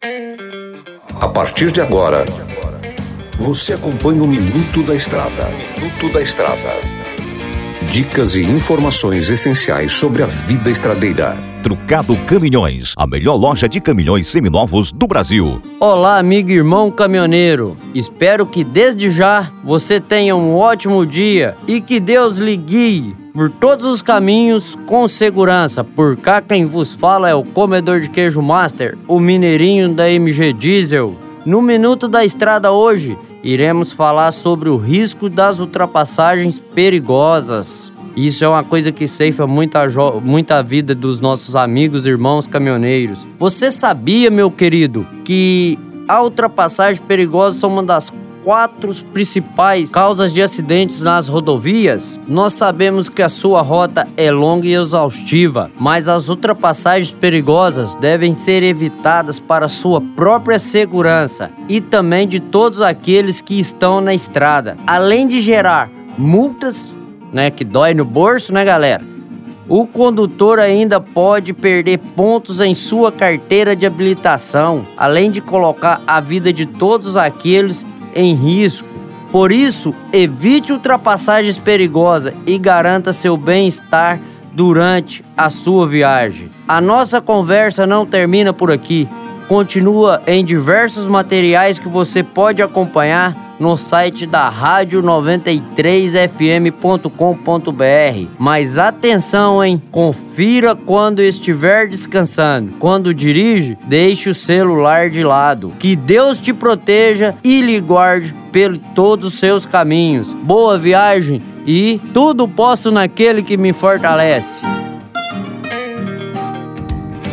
A partir de agora, você acompanha o Minuto da Estrada. Minuto da Estrada. Dicas e informações essenciais sobre a vida estradeira. Trucado Caminhões, a melhor loja de caminhões seminovos do Brasil. Olá, amigo e irmão caminhoneiro. Espero que desde já você tenha um ótimo dia e que Deus lhe guie por todos os caminhos com segurança. Por cá quem vos fala é o comedor de queijo master, o mineirinho da MG Diesel. No minuto da estrada hoje, iremos falar sobre o risco das ultrapassagens perigosas. Isso é uma coisa que ceifa muita, muita vida dos nossos amigos irmãos caminhoneiros. Você sabia, meu querido, que a ultrapassagem perigosa são uma das quatro principais causas de acidentes nas rodovias, nós sabemos que a sua rota é longa e exaustiva, mas as ultrapassagens perigosas devem ser evitadas para sua própria segurança e também de todos aqueles que estão na estrada, além de gerar multas, né, que dói no bolso, né, galera? O condutor ainda pode perder pontos em sua carteira de habilitação, além de colocar a vida de todos aqueles em risco. Por isso, evite ultrapassagens perigosas e garanta seu bem-estar durante a sua viagem. A nossa conversa não termina por aqui. Continua em diversos materiais que você pode acompanhar no site da rádio 93fm.com.br. Mas atenção, hein? Confira quando estiver descansando. Quando dirige, deixe o celular de lado. Que Deus te proteja e lhe guarde por todos os seus caminhos. Boa viagem e tudo posso naquele que me fortalece.